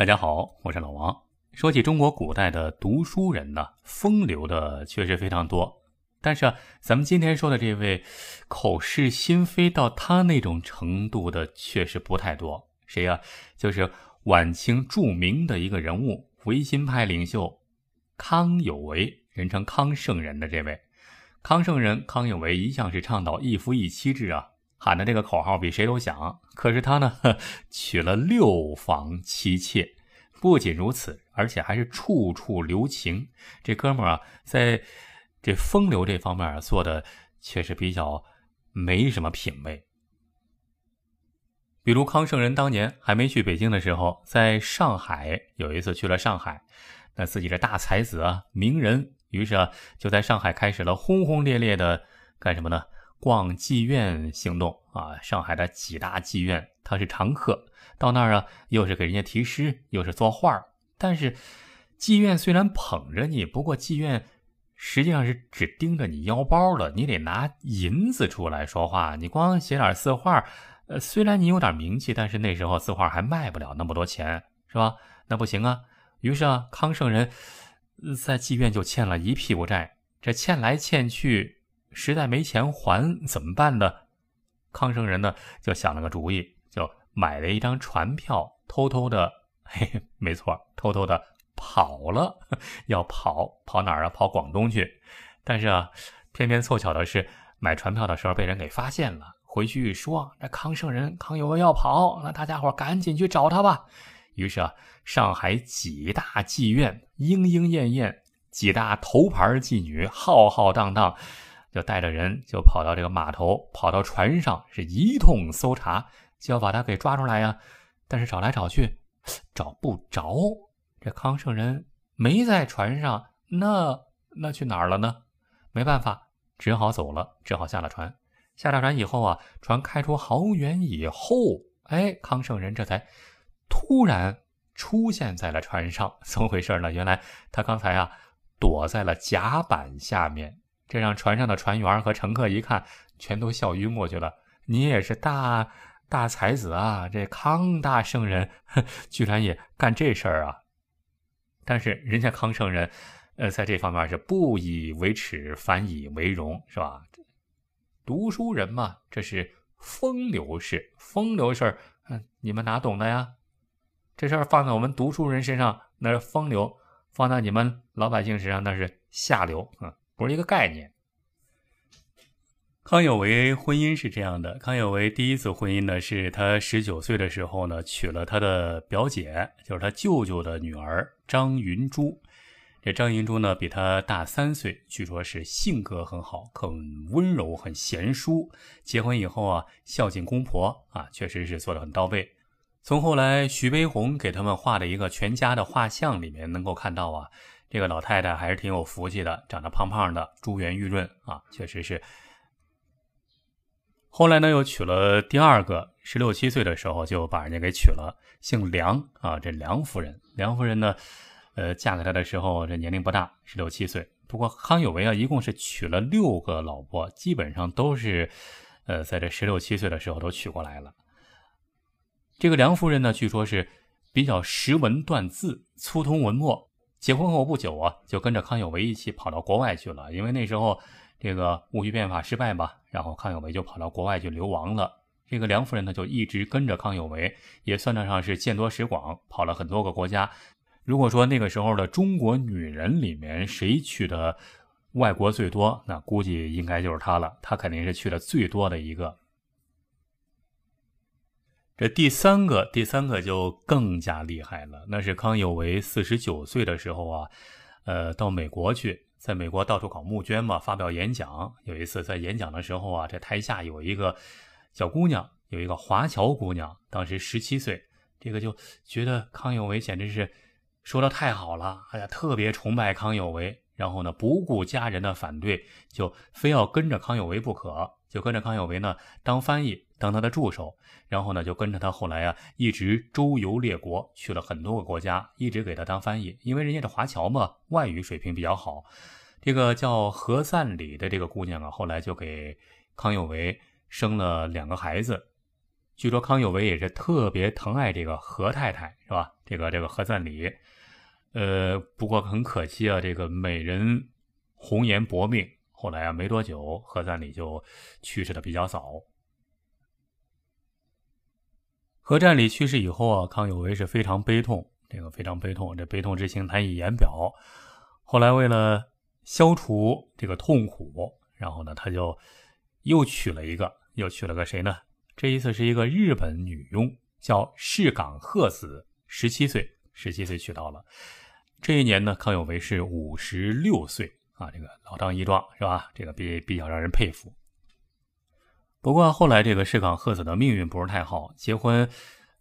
大家好，我是老王。说起中国古代的读书人呢，风流的确实非常多。但是啊，咱们今天说的这位口是心非到他那种程度的，确实不太多。谁呀？就是晚清著名的一个人物，维新派领袖康有为，人称康圣人的这位康圣人康有为，一向是倡导一夫一妻制啊。喊的这个口号比谁都响，可是他呢，娶了六房妻妾，不仅如此，而且还是处处留情。这哥们儿啊，在这风流这方面做的确实比较没什么品位。比如康圣人当年还没去北京的时候，在上海有一次去了上海，那自己的大才子啊，名人，于是啊，就在上海开始了轰轰烈烈的干什么呢？逛妓院行动啊，上海的几大妓院他是常客，到那儿啊，又是给人家题诗，又是作画但是，妓院虽然捧着你，不过妓院实际上是只盯着你腰包的，你得拿银子出来说话。你光写点字画，呃，虽然你有点名气，但是那时候字画还卖不了那么多钱，是吧？那不行啊。于是啊，康圣人在妓院就欠了一屁股债，这欠来欠去。实在没钱还怎么办呢？康圣人呢就想了个主意，就买了一张船票，偷偷的，嘿嘿，没错，偷偷的跑了，要跑跑哪儿啊？跑广东去。但是啊，偏偏凑巧的是，买船票的时候被人给发现了。回去一说，那康圣人康有为要跑，那大家伙赶紧去找他吧。于是啊，上海几大妓院莺莺燕燕，几大头牌妓女浩浩荡荡。就带着人就跑到这个码头，跑到船上，是一通搜查，就要把他给抓出来呀。但是找来找去，找不着。这康圣人没在船上，那那去哪儿了呢？没办法，只好走了，只好下了船。下了船以后啊，船开出好远以后，哎，康圣人这才突然出现在了船上。怎么回事呢？原来他刚才啊，躲在了甲板下面。这让船上的船员和乘客一看，全都笑晕过去了。你也是大大才子啊，这康大圣人居然也干这事儿啊！但是人家康圣人，呃，在这方面是不以为耻，反以为荣，是吧？读书人嘛，这是风流事，风流事儿，嗯，你们哪懂的呀？这事儿放在我们读书人身上，那是风流；放在你们老百姓身上，那是下流，嗯。不是一个概念。康有为婚姻是这样的：康有为第一次婚姻呢，是他十九岁的时候呢，娶了他的表姐，就是他舅舅的女儿张云珠。这张云珠呢，比他大三岁，据说是性格很好，很温柔，很贤淑。结婚以后啊，孝敬公婆啊，确实是做的很到位。从后来徐悲鸿给他们画的一个全家的画像里面，能够看到啊。这个老太太还是挺有福气的，长得胖胖的，珠圆玉润啊，确实是。后来呢，又娶了第二个，十六七岁的时候就把人家给娶了，姓梁啊，这梁夫人。梁夫人呢，呃，嫁给他的时候这年龄不大，十六七岁。不过康有为啊，一共是娶了六个老婆，基本上都是，呃，在这十六七岁的时候都娶过来了。这个梁夫人呢，据说是比较识文断字，粗通文墨。结婚后不久啊，就跟着康有为一起跑到国外去了。因为那时候这个戊戌变法失败吧，然后康有为就跑到国外去流亡了。这个梁夫人呢，就一直跟着康有为，也算得上是见多识广，跑了很多个国家。如果说那个时候的中国女人里面谁去的外国最多，那估计应该就是她了。她肯定是去的最多的一个。这第三个，第三个就更加厉害了。那是康有为四十九岁的时候啊，呃，到美国去，在美国到处搞募捐嘛，发表演讲。有一次在演讲的时候啊，这台下有一个小姑娘，有一个华侨姑娘，当时十七岁，这个就觉得康有为简直是说的太好了，哎呀，特别崇拜康有为。然后呢，不顾家人的反对，就非要跟着康有为不可，就跟着康有为呢当翻译。当他的助手，然后呢，就跟着他后来啊，一直周游列国，去了很多个国家，一直给他当翻译。因为人家的华侨嘛，外语水平比较好。这个叫何赞礼的这个姑娘啊，后来就给康有为生了两个孩子。据说康有为也是特别疼爱这个何太太，是吧？这个这个何赞礼，呃，不过很可惜啊，这个美人红颜薄命，后来啊没多久，何赞礼就去世的比较早。何占礼去世以后啊，康有为是非常悲痛，这个非常悲痛，这悲痛之情难以言表。后来为了消除这个痛苦，然后呢，他就又娶了一个，又娶了个谁呢？这一次是一个日本女佣，叫市港鹤子，十七岁，十七岁娶到了。这一年呢，康有为是五十六岁啊，这个老当益壮是吧？这个比比较让人佩服。不过后来这个市港鹤子的命运不是太好，结婚，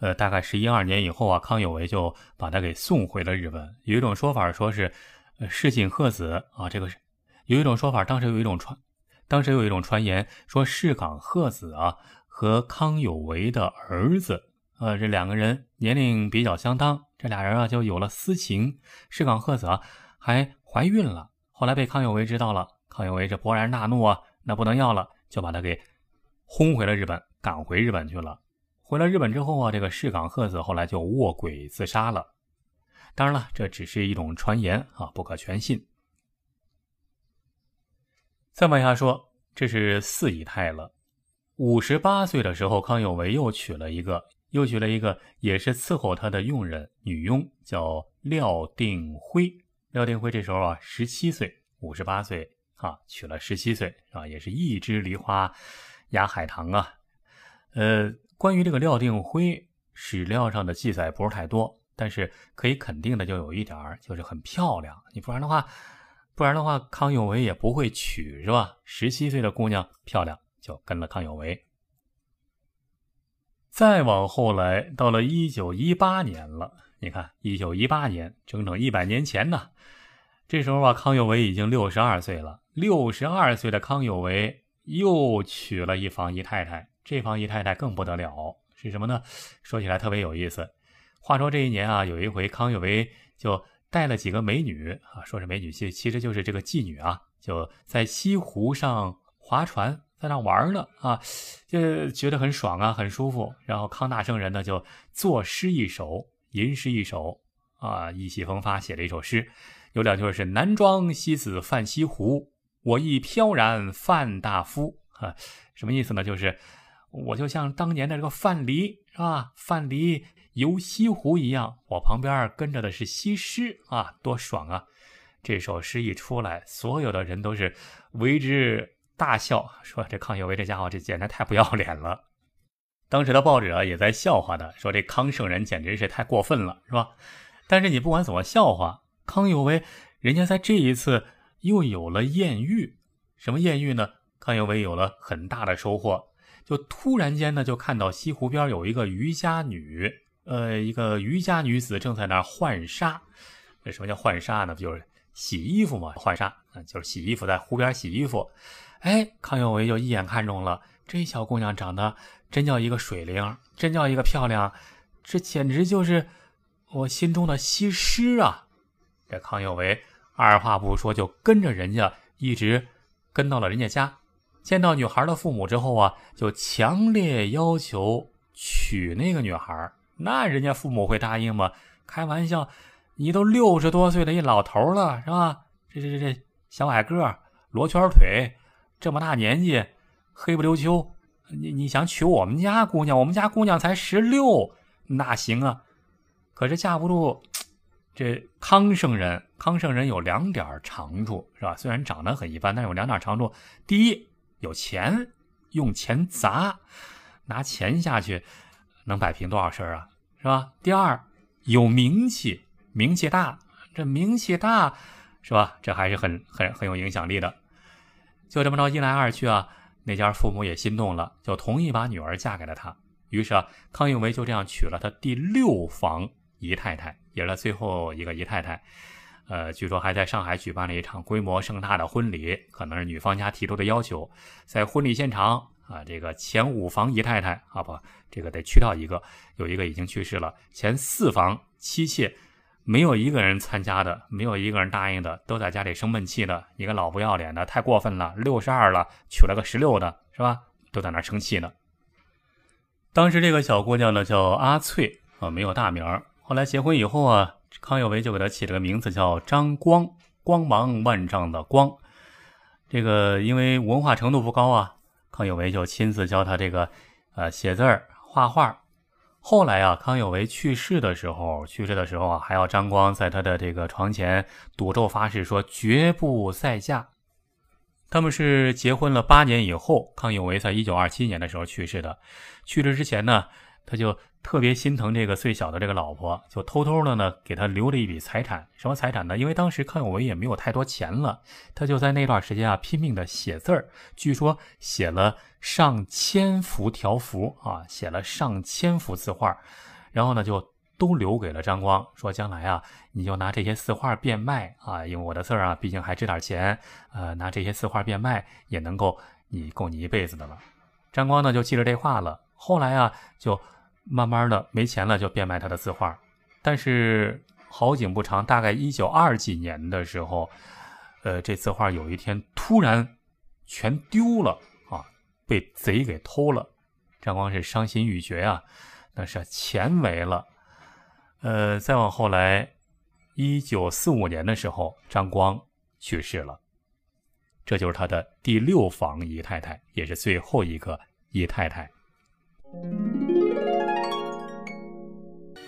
呃，大概十一二年以后啊，康有为就把她给送回了日本。有一种说法说是，呃，市井鹤子啊，这个是有一种说法，当时有一种传，当时有一种传言说市港鹤子啊。和康有为的儿子，呃，这两个人年龄比较相当，这俩人啊就有了私情。市港鹤子啊还怀孕了，后来被康有为知道了，康有为这勃然大怒啊，那不能要了，就把他给轰回了日本，赶回日本去了。回了日本之后啊，这个市港鹤子后来就卧轨自杀了。当然了，这只是一种传言啊，不可全信。再往下说，这是四姨太了。五十八岁的时候，康有为又娶了一个，又娶了一个，也是伺候他的佣人女佣，叫廖定辉。廖定辉这时候啊，十七岁，五十八岁啊，娶了十七岁，啊，也是一枝梨花压海棠啊。呃，关于这个廖定辉，史料上的记载不是太多，但是可以肯定的就有一点就是很漂亮。你不然的话，不然的话，康有为也不会娶，是吧？十七岁的姑娘漂亮。就跟了康有为。再往后来，到了一九一八年了。你看，一九一八年，整整一百年前呢。这时候啊，康有为已经六十二岁了。六十二岁的康有为又娶了一房姨太太。这房姨太太更不得了，是什么呢？说起来特别有意思。话说这一年啊，有一回康有为就带了几个美女啊，说是美女，其其实就是这个妓女啊，就在西湖上划船。在那玩呢啊，就觉得很爽啊，很舒服。然后康大圣人呢就作诗一首，吟诗一首啊，意气风发写了一首诗，有两句是“南庄西子泛西湖，我亦飘然范大夫”啊，什么意思呢？就是我就像当年的这个范蠡是吧？范蠡游西湖一样，我旁边跟着的是西施啊，多爽啊！这首诗一出来，所有的人都是为之。大笑说：“这康有为这家伙，这简直太不要脸了。”当时的报纸啊也在笑话他，说：“这康圣人简直是太过分了，是吧？”但是你不管怎么笑话，康有为人家在这一次又有了艳遇。什么艳遇呢？康有为有了很大的收获，就突然间呢就看到西湖边有一个渔家女，呃，一个渔家女子正在那浣纱。那什么叫浣纱呢？不就是洗衣服嘛？浣纱啊，就是洗衣服，在湖边洗衣服。哎，康有为就一眼看中了这小姑娘，长得真叫一个水灵，真叫一个漂亮，这简直就是我心中的西施啊！这康有为二话不说就跟着人家，一直跟到了人家家。见到女孩的父母之后啊，就强烈要求娶那个女孩。那人家父母会答应吗？开玩笑，你都六十多岁的一老头了，是吧？这这这这小矮个，罗圈腿。这么大年纪，黑不溜秋，你你想娶我们家姑娘？我们家姑娘才十六，那行啊。可是架不住这康圣人。康圣人有两点长处，是吧？虽然长得很一般，但有两点长处。第一，有钱，用钱砸，拿钱下去能摆平多少事儿啊，是吧？第二，有名气，名气大。这名气大，是吧？这还是很很很有影响力的。就这么着，一来二去啊，那家父母也心动了，就同意把女儿嫁给了他。于是啊，康有为就这样娶了他第六房姨太太，也是最后一个姨太太。呃，据说还在上海举办了一场规模盛大的婚礼，可能是女方家提出的要求。在婚礼现场啊，这个前五房姨太太啊不，这个得去掉一个，有一个已经去世了。前四房妻妾。没有一个人参加的，没有一个人答应的，都在家里生闷气的。一个老不要脸的，太过分了！六十二了，娶了个十六的，是吧？都在那生气呢。当时这个小姑娘呢叫阿翠啊，没有大名。后来结婚以后啊，康有为就给她起了个名字叫张光，光芒万丈的光。这个因为文化程度不高啊，康有为就亲自教她这个呃写字儿、画画。后来啊，康有为去世的时候，去世的时候啊，还要张光在他的这个床前赌咒发誓，说绝不再嫁。他们是结婚了八年以后，康有为在一九二七年的时候去世的。去世之前呢，他就特别心疼这个最小的这个老婆，就偷偷的呢给他留了一笔财产。什么财产呢？因为当时康有为也没有太多钱了，他就在那段时间啊拼命的写字儿，据说写了。上千幅条幅啊，写了上千幅字画，然后呢，就都留给了张光，说将来啊，你就拿这些字画变卖啊，因为我的字啊，毕竟还值点钱，呃，拿这些字画变卖也能够你够你一辈子的了。张光呢就记着这话了，后来啊，就慢慢的没钱了，就变卖他的字画。但是好景不长，大概一九二几年的时候，呃，这字画有一天突然全丢了啊。被贼给偷了，张光是伤心欲绝啊，那是钱没了。呃，再往后来，一九四五年的时候，张光去世了，这就是他的第六房姨太太，也是最后一个姨太太。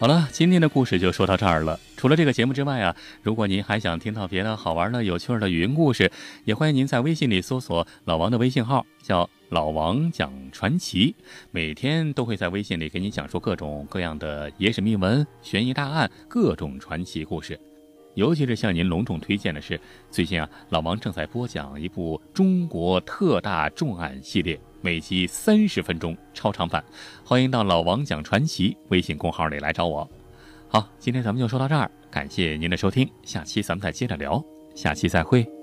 好了，今天的故事就说到这儿了。除了这个节目之外啊，如果您还想听到别的好玩的、有趣的语音故事，也欢迎您在微信里搜索老王的微信号，叫老王讲传奇，每天都会在微信里给你讲述各种各样的野史秘闻、悬疑大案、各种传奇故事。尤其是向您隆重推荐的是，最近啊，老王正在播讲一部中国特大重案系列。每集三十分钟超长版，欢迎到老王讲传奇微信公号里来找我。好，今天咱们就说到这儿，感谢您的收听，下期咱们再接着聊，下期再会。